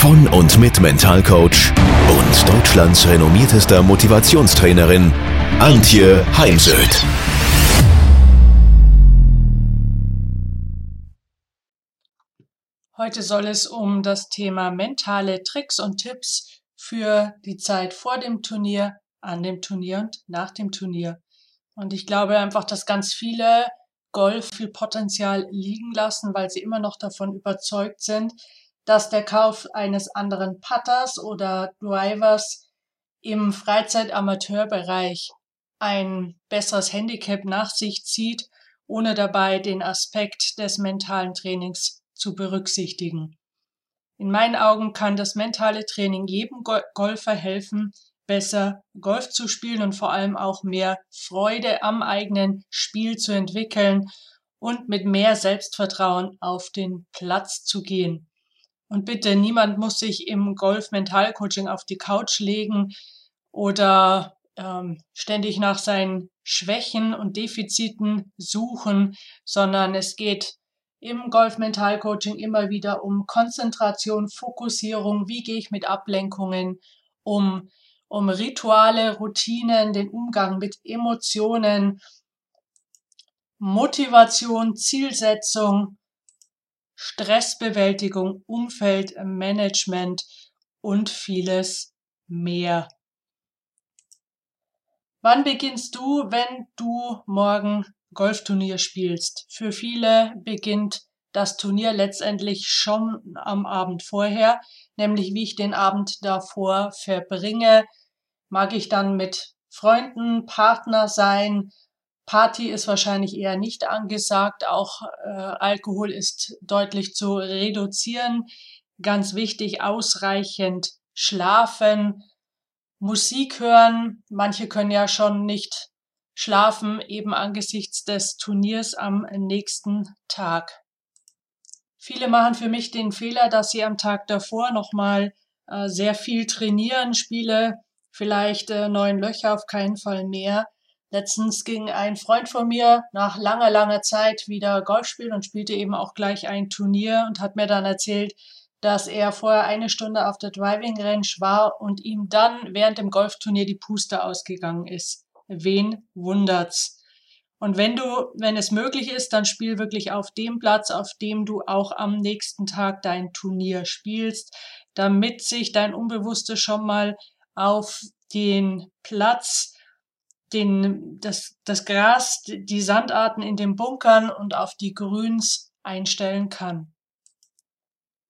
von und mit Mentalcoach und Deutschlands renommiertester Motivationstrainerin Antje Heimsöth. Heute soll es um das Thema mentale Tricks und Tipps für die Zeit vor dem Turnier, an dem Turnier und nach dem Turnier. Und ich glaube einfach, dass ganz viele Golf viel Potenzial liegen lassen, weil sie immer noch davon überzeugt sind, dass der Kauf eines anderen Putters oder Drivers im Freizeit-Amateurbereich ein besseres Handicap nach sich zieht, ohne dabei den Aspekt des mentalen Trainings zu berücksichtigen. In meinen Augen kann das mentale Training jedem Golfer helfen, besser Golf zu spielen und vor allem auch mehr Freude am eigenen Spiel zu entwickeln und mit mehr Selbstvertrauen auf den Platz zu gehen. Und bitte, niemand muss sich im Golf-Mental-Coaching auf die Couch legen oder ähm, ständig nach seinen Schwächen und Defiziten suchen, sondern es geht im Golf-Mental-Coaching immer wieder um Konzentration, Fokussierung, wie gehe ich mit Ablenkungen um, um Rituale, Routinen, den Umgang mit Emotionen, Motivation, Zielsetzung, Stressbewältigung, Umfeldmanagement und vieles mehr. Wann beginnst du, wenn du morgen Golfturnier spielst? Für viele beginnt das Turnier letztendlich schon am Abend vorher, nämlich wie ich den Abend davor verbringe. Mag ich dann mit Freunden, Partner sein? Party ist wahrscheinlich eher nicht angesagt. Auch äh, Alkohol ist deutlich zu reduzieren. Ganz wichtig, ausreichend schlafen, Musik hören. Manche können ja schon nicht schlafen, eben angesichts des Turniers am nächsten Tag. Viele machen für mich den Fehler, dass sie am Tag davor nochmal äh, sehr viel trainieren, Spiele, vielleicht äh, neun Löcher, auf keinen Fall mehr. Letztens ging ein Freund von mir nach langer, langer Zeit wieder Golf spielen und spielte eben auch gleich ein Turnier und hat mir dann erzählt, dass er vorher eine Stunde auf der Driving Range war und ihm dann während dem Golfturnier die Puste ausgegangen ist. Wen wundert's? Und wenn du, wenn es möglich ist, dann spiel wirklich auf dem Platz, auf dem du auch am nächsten Tag dein Turnier spielst, damit sich dein Unbewusstes schon mal auf den Platz, den, das, das Gras, die Sandarten in den Bunkern und auf die Grüns einstellen kann.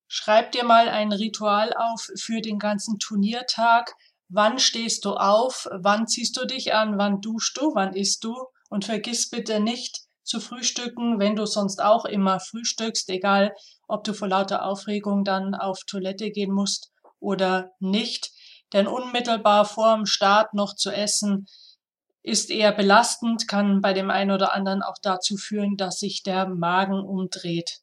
Schreib dir mal ein Ritual auf für den ganzen Turniertag. Wann stehst du auf? Wann ziehst du dich an? Wann duschst du? Wann isst du? Und vergiss bitte nicht zu frühstücken, wenn du sonst auch immer frühstückst, egal ob du vor lauter Aufregung dann auf Toilette gehen musst oder nicht. Denn unmittelbar vor dem Start noch zu essen, ist eher belastend, kann bei dem einen oder anderen auch dazu führen, dass sich der Magen umdreht.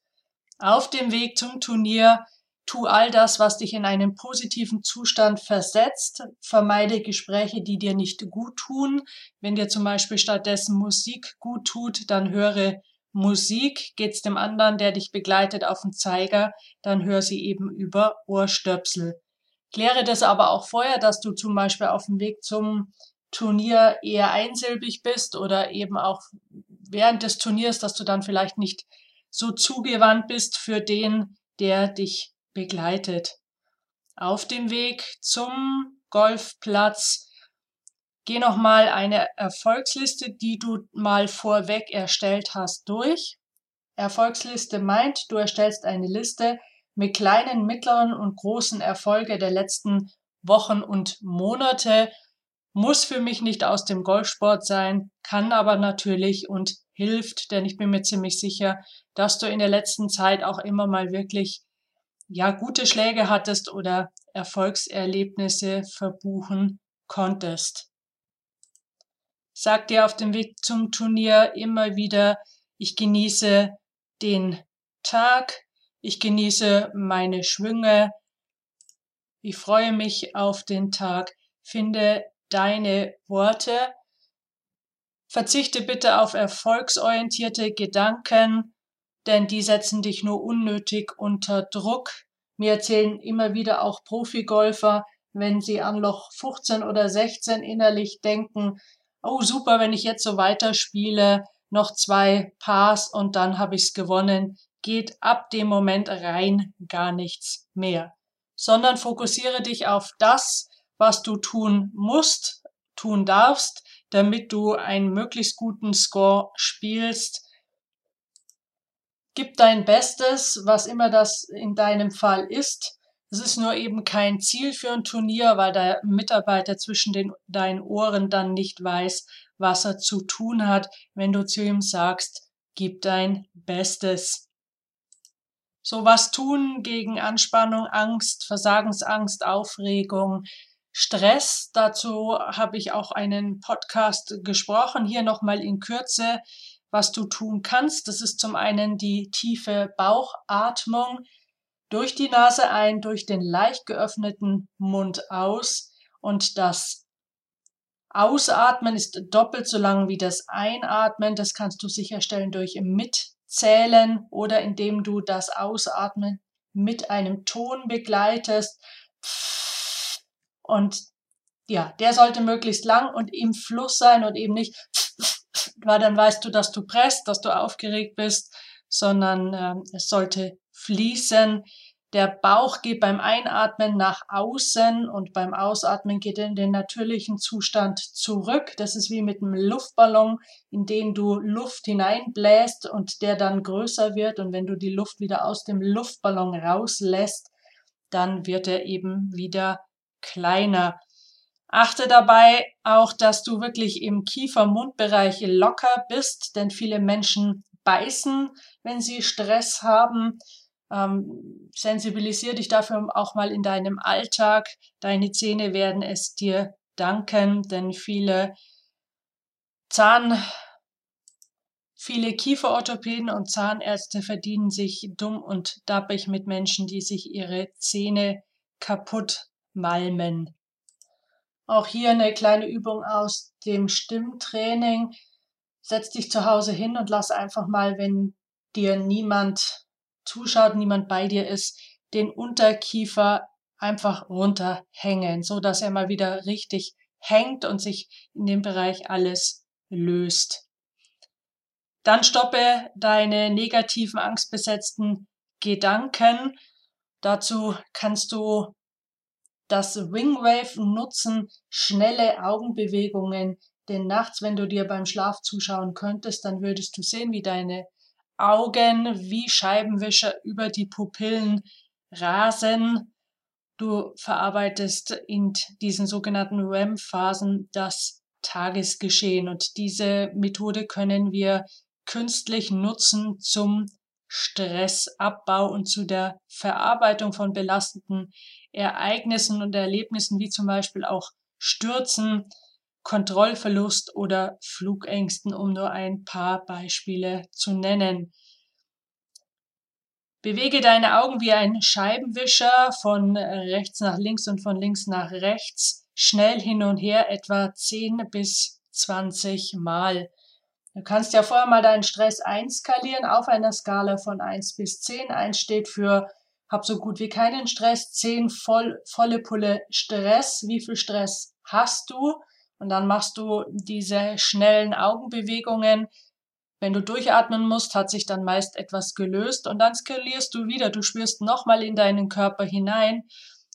Auf dem Weg zum Turnier Tu all das, was dich in einen positiven Zustand versetzt. Vermeide Gespräche, die dir nicht gut tun. Wenn dir zum Beispiel stattdessen Musik gut tut, dann höre Musik. Geht's dem anderen, der dich begleitet, auf den Zeiger, dann hör sie eben über Ohrstöpsel. Kläre das aber auch vorher, dass du zum Beispiel auf dem Weg zum Turnier eher einsilbig bist oder eben auch während des Turniers, dass du dann vielleicht nicht so zugewandt bist für den, der dich begleitet. Auf dem Weg zum Golfplatz geh nochmal eine Erfolgsliste, die du mal vorweg erstellt hast, durch. Erfolgsliste meint, du erstellst eine Liste mit kleinen, mittleren und großen Erfolge der letzten Wochen und Monate. Muss für mich nicht aus dem Golfsport sein, kann aber natürlich und hilft, denn ich bin mir ziemlich sicher, dass du in der letzten Zeit auch immer mal wirklich ja, gute Schläge hattest oder Erfolgserlebnisse verbuchen konntest. Sag dir auf dem Weg zum Turnier immer wieder, ich genieße den Tag, ich genieße meine Schwünge, ich freue mich auf den Tag, finde deine Worte, verzichte bitte auf erfolgsorientierte Gedanken, denn die setzen dich nur unnötig unter Druck. Mir erzählen immer wieder auch Profigolfer, wenn sie an Loch 15 oder 16 innerlich denken, oh super, wenn ich jetzt so weiterspiele, noch zwei Pars und dann habe ich's gewonnen, geht ab dem Moment rein gar nichts mehr, sondern fokussiere dich auf das, was du tun musst, tun darfst, damit du einen möglichst guten Score spielst. Gib dein Bestes, was immer das in deinem Fall ist. Es ist nur eben kein Ziel für ein Turnier, weil der Mitarbeiter zwischen den, deinen Ohren dann nicht weiß, was er zu tun hat, wenn du zu ihm sagst, gib dein Bestes. So was tun gegen Anspannung, Angst, Versagensangst, Aufregung, Stress. Dazu habe ich auch einen Podcast gesprochen. Hier nochmal in Kürze, was du tun kannst. Das ist zum einen die tiefe Bauchatmung durch die Nase ein, durch den leicht geöffneten Mund aus und das Ausatmen ist doppelt so lang wie das Einatmen. Das kannst du sicherstellen durch Mitzählen oder indem du das Ausatmen mit einem Ton begleitest. Und ja, der sollte möglichst lang und im Fluss sein und eben nicht, weil dann weißt du, dass du presst, dass du aufgeregt bist, sondern äh, es sollte fließen. Der Bauch geht beim Einatmen nach außen und beim Ausatmen geht er in den natürlichen Zustand zurück. Das ist wie mit einem Luftballon, in den du Luft hineinbläst und der dann größer wird. Und wenn du die Luft wieder aus dem Luftballon rauslässt, dann wird er eben wieder kleiner. Achte dabei auch, dass du wirklich im Kiefer-Mundbereich locker bist, denn viele Menschen beißen, wenn sie Stress haben. Ähm, sensibilisier dich dafür auch mal in deinem Alltag. Deine Zähne werden es dir danken, denn viele Zahn, viele Kieferorthopäden und Zahnärzte verdienen sich dumm und dappig mit Menschen, die sich ihre Zähne kaputt Malmen. Auch hier eine kleine Übung aus dem Stimmtraining. Setz dich zu Hause hin und lass einfach mal, wenn dir niemand zuschaut, niemand bei dir ist, den Unterkiefer einfach runterhängen, so dass er mal wieder richtig hängt und sich in dem Bereich alles löst. Dann stoppe deine negativen, angstbesetzten Gedanken. Dazu kannst du das Wingwave nutzen, schnelle Augenbewegungen, denn nachts, wenn du dir beim Schlaf zuschauen könntest, dann würdest du sehen, wie deine Augen wie Scheibenwischer über die Pupillen rasen. Du verarbeitest in diesen sogenannten REM-Phasen das Tagesgeschehen und diese Methode können wir künstlich nutzen zum Stressabbau und zu der Verarbeitung von belastenden Ereignissen und Erlebnissen wie zum Beispiel auch Stürzen, Kontrollverlust oder Flugängsten, um nur ein paar Beispiele zu nennen. Bewege deine Augen wie ein Scheibenwischer von rechts nach links und von links nach rechts, schnell hin und her, etwa 10 bis 20 Mal. Du kannst ja vorher mal deinen Stress einskalieren auf einer Skala von 1 bis 10. 1 steht für hab so gut wie keinen Stress, 10 voll, volle Pulle Stress. Wie viel Stress hast du? Und dann machst du diese schnellen Augenbewegungen. Wenn du durchatmen musst, hat sich dann meist etwas gelöst und dann skalierst du wieder. Du spürst nochmal in deinen Körper hinein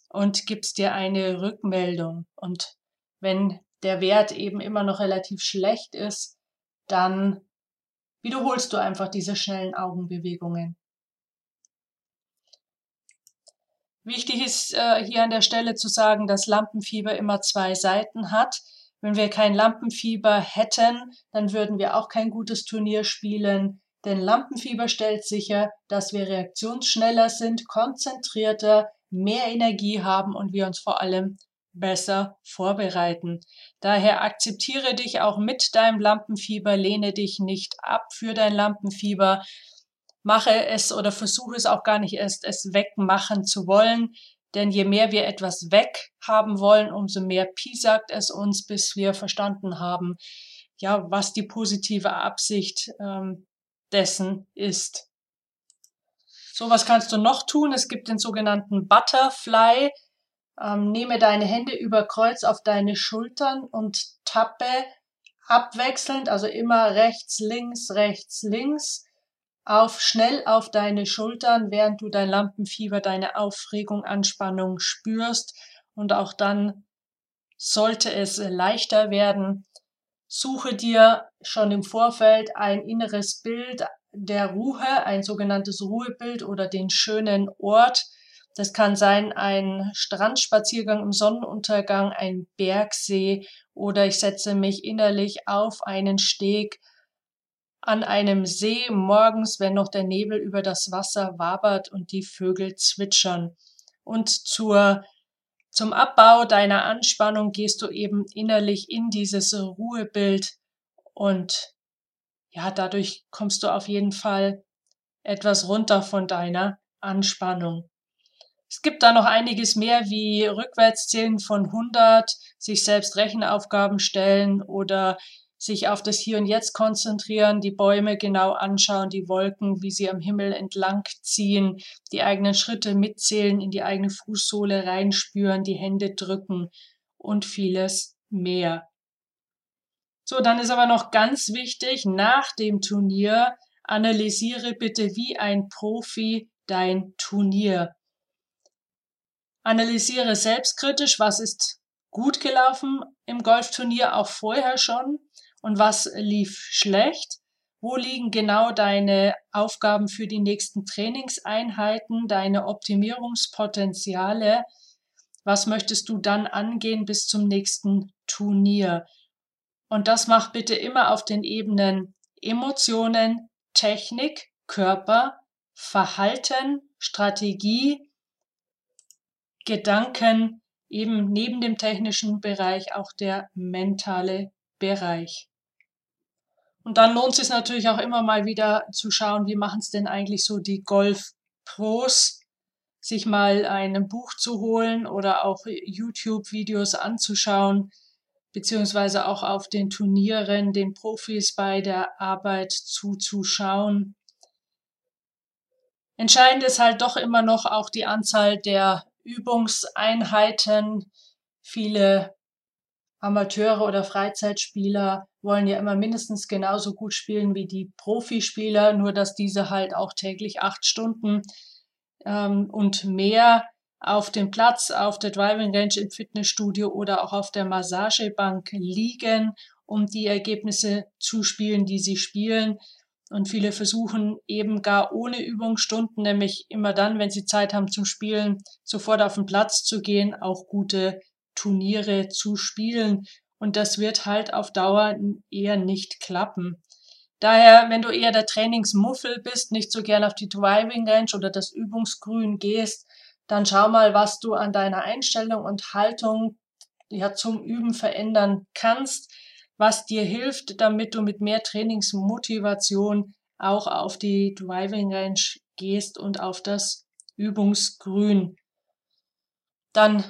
und gibst dir eine Rückmeldung. Und wenn der Wert eben immer noch relativ schlecht ist, dann wiederholst du einfach diese schnellen Augenbewegungen. Wichtig ist äh, hier an der Stelle zu sagen, dass Lampenfieber immer zwei Seiten hat. Wenn wir kein Lampenfieber hätten, dann würden wir auch kein gutes Turnier spielen. Denn Lampenfieber stellt sicher, dass wir reaktionsschneller sind, konzentrierter, mehr Energie haben und wir uns vor allem besser vorbereiten. Daher akzeptiere dich auch mit deinem Lampenfieber, lehne dich nicht ab für dein Lampenfieber, mache es oder versuche es auch gar nicht erst es wegmachen zu wollen, denn je mehr wir etwas weghaben wollen, umso mehr piesackt es uns, bis wir verstanden haben, ja, was die positive Absicht ähm, dessen ist. So, was kannst du noch tun? Es gibt den sogenannten Butterfly. Ähm, nehme deine Hände über Kreuz auf deine Schultern und tappe abwechselnd, also immer rechts, links, rechts, links, auf schnell auf deine Schultern, während du dein Lampenfieber, deine Aufregung, Anspannung spürst. Und auch dann sollte es leichter werden. Suche dir schon im Vorfeld ein inneres Bild, der Ruhe, ein sogenanntes Ruhebild oder den schönen Ort. Das kann sein ein Strandspaziergang im Sonnenuntergang, ein Bergsee oder ich setze mich innerlich auf einen Steg an einem See morgens, wenn noch der Nebel über das Wasser wabert und die Vögel zwitschern. Und zur, zum Abbau deiner Anspannung gehst du eben innerlich in dieses Ruhebild und ja, dadurch kommst du auf jeden Fall etwas runter von deiner Anspannung. Es gibt da noch einiges mehr wie Rückwärtszählen von 100, sich selbst Rechenaufgaben stellen oder sich auf das Hier und Jetzt konzentrieren, die Bäume genau anschauen, die Wolken, wie sie am Himmel entlang ziehen, die eigenen Schritte mitzählen, in die eigene Fußsohle reinspüren, die Hände drücken und vieles mehr. So, dann ist aber noch ganz wichtig, nach dem Turnier analysiere bitte wie ein Profi dein Turnier. Analysiere selbstkritisch, was ist gut gelaufen im Golfturnier auch vorher schon und was lief schlecht. Wo liegen genau deine Aufgaben für die nächsten Trainingseinheiten, deine Optimierungspotenziale? Was möchtest du dann angehen bis zum nächsten Turnier? Und das mach bitte immer auf den Ebenen Emotionen, Technik, Körper, Verhalten, Strategie, Gedanken, eben neben dem technischen Bereich auch der mentale Bereich. Und dann lohnt es sich natürlich auch immer mal wieder zu schauen, wie machen es denn eigentlich so die Golf-Pros, sich mal ein Buch zu holen oder auch YouTube-Videos anzuschauen, beziehungsweise auch auf den Turnieren den Profis bei der Arbeit zuzuschauen. Entscheidend ist halt doch immer noch auch die Anzahl der Übungseinheiten. Viele Amateure oder Freizeitspieler wollen ja immer mindestens genauso gut spielen wie die Profispieler, nur dass diese halt auch täglich acht Stunden ähm, und mehr auf dem Platz, auf der Driving Range im Fitnessstudio oder auch auf der Massagebank liegen, um die Ergebnisse zu spielen, die sie spielen. Und viele versuchen eben gar ohne Übungsstunden, nämlich immer dann, wenn sie Zeit haben zum Spielen, sofort auf den Platz zu gehen, auch gute Turniere zu spielen. Und das wird halt auf Dauer eher nicht klappen. Daher, wenn du eher der Trainingsmuffel bist, nicht so gern auf die Driving Range oder das Übungsgrün gehst, dann schau mal, was du an deiner Einstellung und Haltung ja zum Üben verändern kannst, was dir hilft, damit du mit mehr Trainingsmotivation auch auf die Driving Range gehst und auf das Übungsgrün. Dann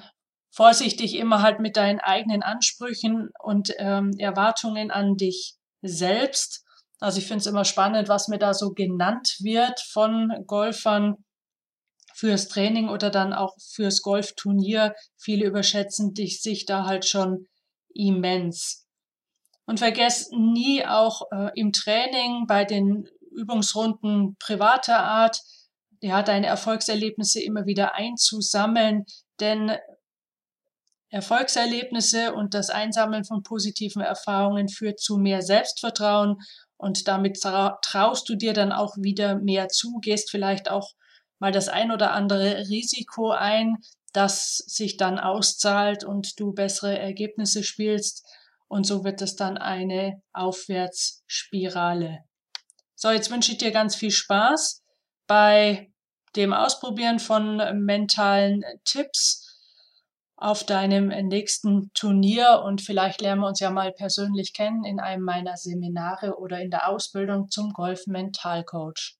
vorsichtig immer halt mit deinen eigenen Ansprüchen und ähm, Erwartungen an dich selbst. Also ich finde es immer spannend, was mir da so genannt wird von Golfern fürs Training oder dann auch fürs Golfturnier. Viele überschätzen dich, sich da halt schon immens. Und vergesst nie auch äh, im Training bei den Übungsrunden privater Art, ja, deine Erfolgserlebnisse immer wieder einzusammeln, denn Erfolgserlebnisse und das Einsammeln von positiven Erfahrungen führt zu mehr Selbstvertrauen und damit traust du dir dann auch wieder mehr zu, gehst vielleicht auch mal das ein oder andere Risiko ein, das sich dann auszahlt und du bessere Ergebnisse spielst. Und so wird es dann eine Aufwärtsspirale. So, jetzt wünsche ich dir ganz viel Spaß bei dem Ausprobieren von mentalen Tipps. auf deinem nächsten Turnier und vielleicht lernen wir uns ja mal persönlich kennen in einem meiner Seminare oder in der Ausbildung zum Golf Mentalcoach.